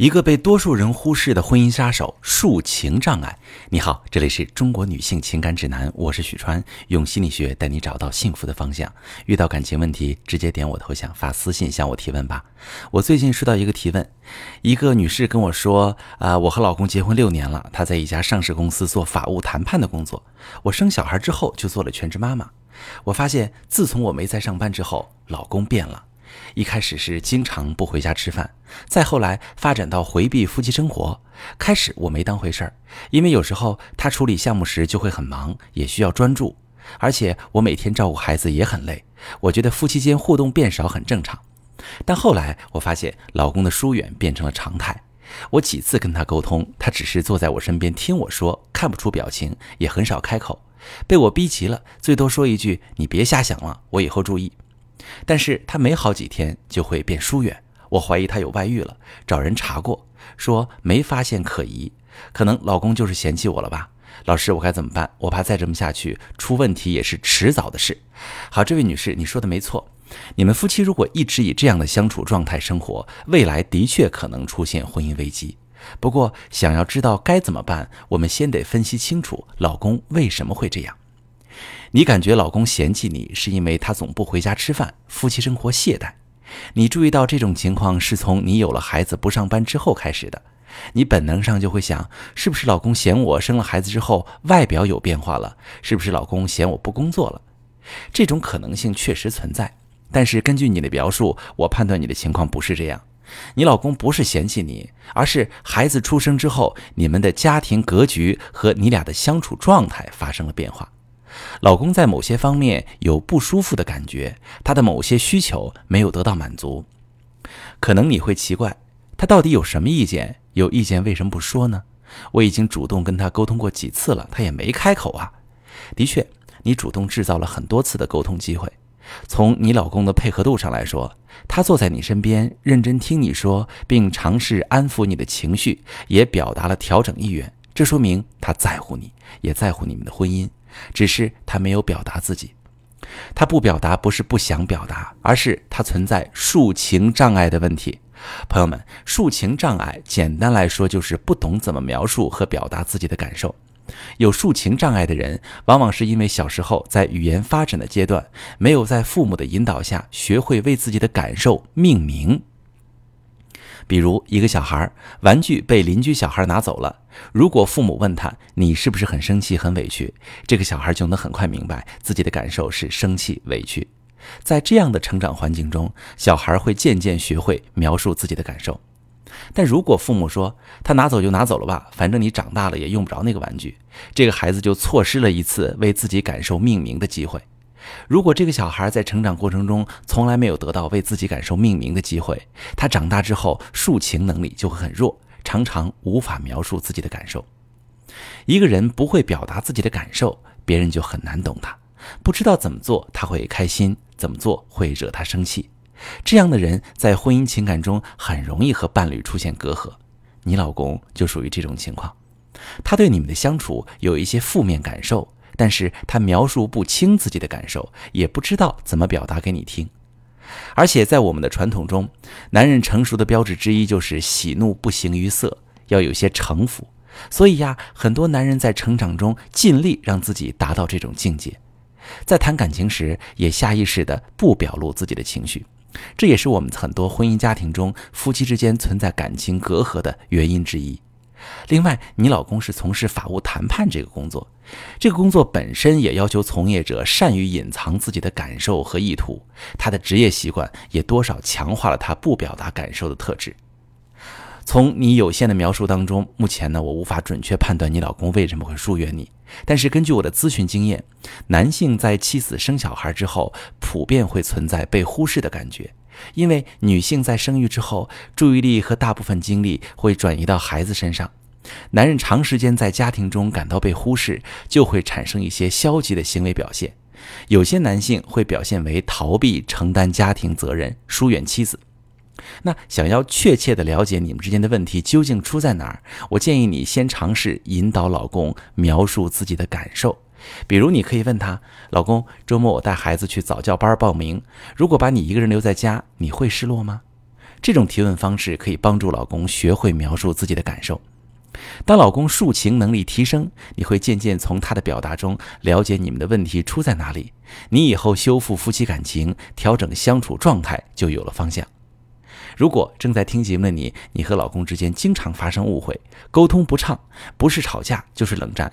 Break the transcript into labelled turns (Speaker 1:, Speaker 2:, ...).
Speaker 1: 一个被多数人忽视的婚姻杀手——抒情障碍。你好，这里是中国女性情感指南，我是许川，用心理学带你找到幸福的方向。遇到感情问题，直接点我头像发私信向我提问吧。我最近收到一个提问，一个女士跟我说：“啊，我和老公结婚六年了，他在一家上市公司做法务谈判的工作。我生小孩之后就做了全职妈妈。我发现，自从我没在上班之后，老公变了。”一开始是经常不回家吃饭，再后来发展到回避夫妻生活。开始我没当回事儿，因为有时候他处理项目时就会很忙，也需要专注，而且我每天照顾孩子也很累。我觉得夫妻间互动变少很正常。但后来我发现老公的疏远变成了常态。我几次跟他沟通，他只是坐在我身边听我说，看不出表情，也很少开口。被我逼急了，最多说一句：“你别瞎想了，我以后注意。”但是他没好几天就会变疏远，我怀疑他有外遇了，找人查过，说没发现可疑，可能老公就是嫌弃我了吧？老师，我该怎么办？我怕再这么下去出问题也是迟早的事。好，这位女士，你说的没错，你们夫妻如果一直以这样的相处状态生活，未来的确可能出现婚姻危机。不过，想要知道该怎么办，我们先得分析清楚老公为什么会这样。你感觉老公嫌弃你，是因为他总不回家吃饭，夫妻生活懈怠。你注意到这种情况是从你有了孩子不上班之后开始的。你本能上就会想，是不是老公嫌我生了孩子之后外表有变化了？是不是老公嫌我不工作了？这种可能性确实存在，但是根据你的描述，我判断你的情况不是这样。你老公不是嫌弃你，而是孩子出生之后，你们的家庭格局和你俩的相处状态发生了变化。老公在某些方面有不舒服的感觉，他的某些需求没有得到满足，可能你会奇怪，他到底有什么意见？有意见为什么不说呢？我已经主动跟他沟通过几次了，他也没开口啊。的确，你主动制造了很多次的沟通机会。从你老公的配合度上来说，他坐在你身边，认真听你说，并尝试安抚你的情绪，也表达了调整意愿，这说明他在乎你，也在乎你们的婚姻。只是他没有表达自己，他不表达不是不想表达，而是他存在抒情障碍的问题。朋友们，抒情障碍简单来说就是不懂怎么描述和表达自己的感受。有抒情障碍的人，往往是因为小时候在语言发展的阶段，没有在父母的引导下学会为自己的感受命名。比如一个小孩玩具被邻居小孩拿走了，如果父母问他你是不是很生气很委屈，这个小孩就能很快明白自己的感受是生气委屈。在这样的成长环境中，小孩会渐渐学会描述自己的感受。但如果父母说他拿走就拿走了吧，反正你长大了也用不着那个玩具，这个孩子就错失了一次为自己感受命名的机会。如果这个小孩在成长过程中从来没有得到为自己感受命名的机会，他长大之后抒情能力就会很弱，常常无法描述自己的感受。一个人不会表达自己的感受，别人就很难懂他，不知道怎么做他会开心，怎么做会惹他生气。这样的人在婚姻情感中很容易和伴侣出现隔阂。你老公就属于这种情况，他对你们的相处有一些负面感受。但是他描述不清自己的感受，也不知道怎么表达给你听。而且在我们的传统中，男人成熟的标志之一就是喜怒不形于色，要有些城府。所以呀，很多男人在成长中尽力让自己达到这种境界，在谈感情时也下意识的不表露自己的情绪，这也是我们很多婚姻家庭中夫妻之间存在感情隔阂的原因之一。另外，你老公是从事法务谈判这个工作，这个工作本身也要求从业者善于隐藏自己的感受和意图，他的职业习惯也多少强化了他不表达感受的特质。从你有限的描述当中，目前呢，我无法准确判断你老公为什么会疏远你。但是根据我的咨询经验，男性在妻子生小孩之后，普遍会存在被忽视的感觉。因为女性在生育之后，注意力和大部分精力会转移到孩子身上，男人长时间在家庭中感到被忽视，就会产生一些消极的行为表现。有些男性会表现为逃避承担家庭责任、疏远妻子。那想要确切的了解你们之间的问题究竟出在哪儿，我建议你先尝试引导老公描述自己的感受。比如，你可以问他：“老公，周末我带孩子去早教班报名。如果把你一个人留在家，你会失落吗？”这种提问方式可以帮助老公学会描述自己的感受。当老公抒情能力提升，你会渐渐从他的表达中了解你们的问题出在哪里，你以后修复夫妻感情、调整相处状态就有了方向。如果正在听节目的你，你和老公之间经常发生误会，沟通不畅，不是吵架就是冷战，